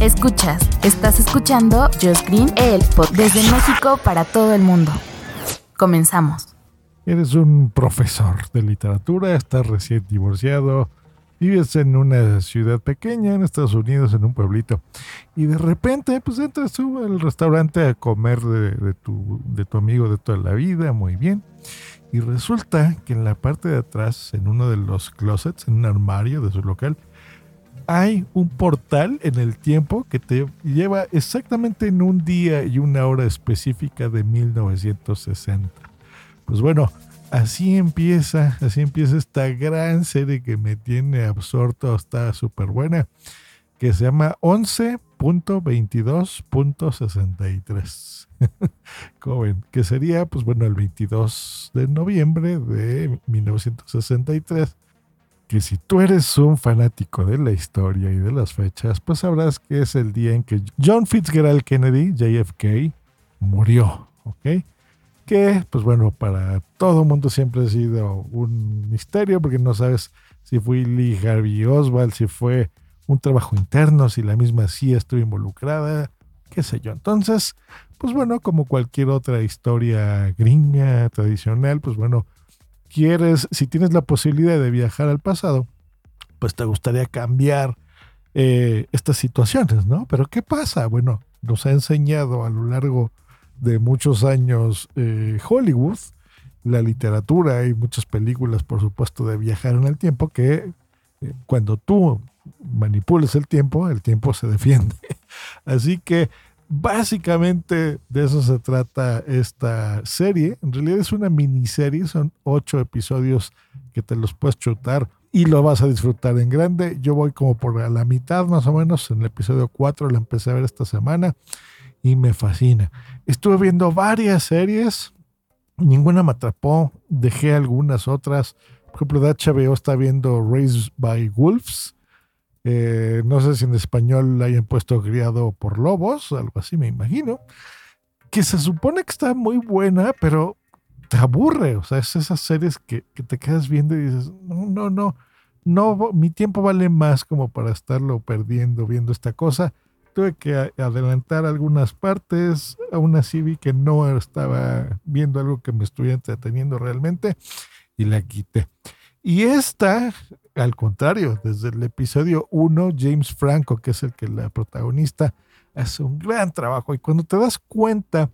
Escuchas, estás escuchando Just Green, el podcast desde México para todo el mundo. Comenzamos. Eres un profesor de literatura, estás recién divorciado, vives en una ciudad pequeña en Estados Unidos, en un pueblito, y de repente pues entras tú al restaurante a comer de, tu, de tu amigo de toda la vida, muy bien, y resulta que en la parte de atrás, en uno de los closets, en un armario de su local, hay un portal en el tiempo que te lleva exactamente en un día y una hora específica de 1960. Pues bueno, así empieza, así empieza esta gran serie que me tiene absorto, está súper buena, que se llama 11.22.63. Joven, que sería, pues bueno, el 22 de noviembre de 1963 que si tú eres un fanático de la historia y de las fechas, pues sabrás que es el día en que John Fitzgerald Kennedy, JFK, murió, ¿ok? Que, pues bueno, para todo mundo siempre ha sido un misterio porque no sabes si fue Lee Harvey Oswald, si fue un trabajo interno, si la misma CIA estuvo involucrada, qué sé yo. Entonces, pues bueno, como cualquier otra historia gringa, tradicional, pues bueno, quieres, si tienes la posibilidad de viajar al pasado, pues te gustaría cambiar eh, estas situaciones, ¿no? Pero ¿qué pasa? Bueno, nos ha enseñado a lo largo de muchos años eh, Hollywood, la literatura y muchas películas, por supuesto, de viajar en el tiempo, que eh, cuando tú manipules el tiempo, el tiempo se defiende. Así que Básicamente de eso se trata esta serie. En realidad es una miniserie, son ocho episodios que te los puedes chutar y lo vas a disfrutar en grande. Yo voy como por la mitad más o menos, en el episodio 4 la empecé a ver esta semana y me fascina. Estuve viendo varias series, ninguna me atrapó, dejé algunas otras. Por ejemplo, de HBO está viendo Raised by Wolves eh, no sé si en español la hayan puesto criado por lobos, algo así me imagino. Que se supone que está muy buena, pero te aburre. O sea, es esas series que, te quedas viendo y dices, no, no, no, no, mi tiempo vale más como para estarlo perdiendo viendo esta cosa. Tuve que adelantar algunas partes, aún así vi que no estaba viendo algo que me estuviera entreteniendo realmente y la quité. Y esta, al contrario, desde el episodio 1, James Franco, que es el que la protagonista, hace un gran trabajo. Y cuando te das cuenta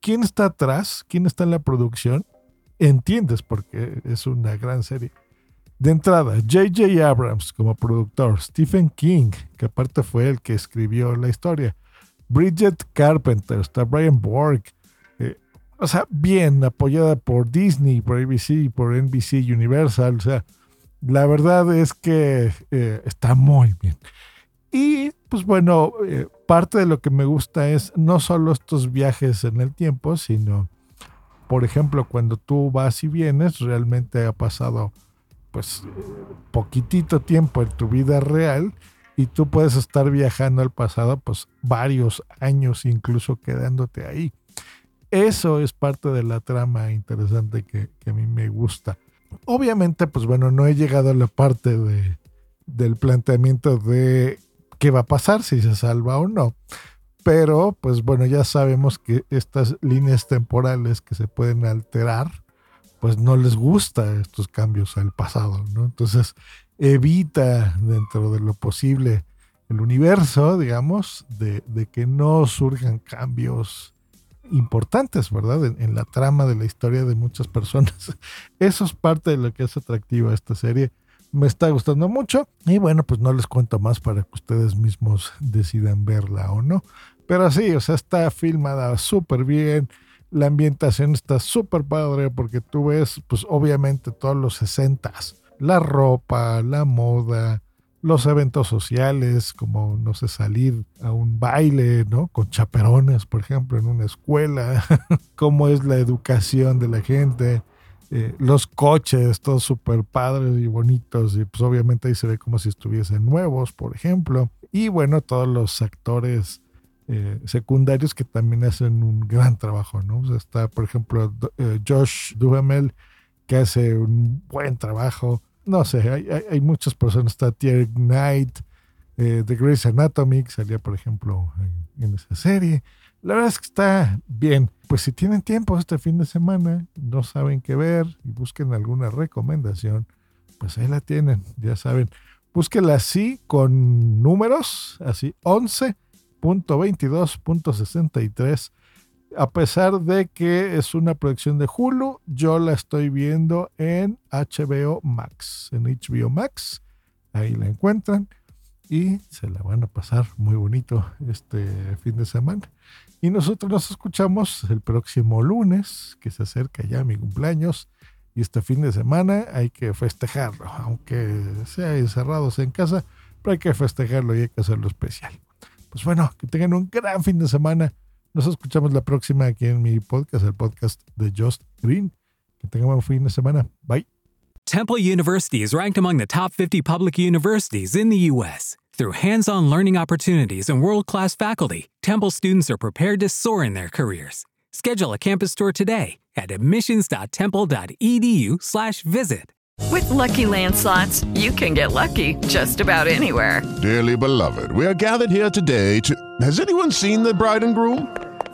quién está atrás, quién está en la producción, entiendes porque es una gran serie. De entrada, J.J. Abrams como productor, Stephen King, que aparte fue el que escribió la historia, Bridget Carpenter, está Brian Borg, o sea, bien apoyada por Disney, por ABC, por NBC Universal. O sea, la verdad es que eh, está muy bien. Y pues bueno, eh, parte de lo que me gusta es no solo estos viajes en el tiempo, sino, por ejemplo, cuando tú vas y vienes, realmente ha pasado pues poquitito tiempo en tu vida real y tú puedes estar viajando al pasado pues varios años incluso quedándote ahí. Eso es parte de la trama interesante que, a mí me gusta. Obviamente, pues bueno, no he llegado a la parte de, del planteamiento de qué va a pasar, si se salva o no. Pero, pues bueno, ya sabemos que estas líneas temporales que se pueden alterar, pues no les gusta estos cambios al pasado, ¿no? Entonces, evita dentro de lo posible el universo, digamos, de, de que no surjan cambios importantes, ¿verdad? En, la trama de la historia de muchas personas. Eso es parte de lo que es atractivo a esta serie. Me está gustando mucho y bueno, pues no les cuento más para que ustedes mismos decidan verla o no. Pero sí, o sea, está filmada súper bien. La ambientación está súper padre porque tú ves, pues obviamente todos los sesentas. La ropa, la moda, los eventos sociales, como, no sé, salir a un baile, ¿no? Con chaperones, por ejemplo, en una escuela, cómo es la educación de la gente, eh, los coches, todos súper padres y bonitos, y pues obviamente ahí se ve como si estuviesen nuevos, por ejemplo. Y bueno, todos los actores eh, secundarios que también hacen un gran trabajo, ¿no? está, por ejemplo, eh, Josh Duhamel, que hace un buen trabajo. No sé, hay, muchas personas. Está Thierry Knight, de Grey's Anatomy, que salía, por ejemplo, en, en esa serie. La verdad es que está bien. Pues si tienen tiempo este fin de semana, no saben qué ver y busquen alguna recomendación, pues ahí la tienen, ya saben. Búsquenla así con números, así 11.22.63. A pesar de que es una producción de Hulu, yo la estoy viendo en HBO Max, en HBO Max. Ahí la encuentran y se la van a pasar muy bonito este fin de semana. Y nosotros nos escuchamos el próximo lunes, que se acerca ya mi cumpleaños. Y este fin de semana hay que festejarlo, aunque sea encerrados en casa, pero hay que festejarlo y hay que hacerlo especial. Pues bueno, que tengan un gran fin de semana. Nos escuchamos la próxima aquí en mi podcast, el podcast de Just Green. Que tengan un fin de semana. Bye. Temple University is ranked among the top 50 public universities in the U.S. Through hands on learning opportunities and world class faculty, Temple students are prepared to soar in their careers. Schedule a campus tour today at admissions.temple.edu/slash visit. With lucky landslots, you can get lucky just about anywhere. Dearly beloved, we are gathered here today to. Has anyone seen the bride and groom?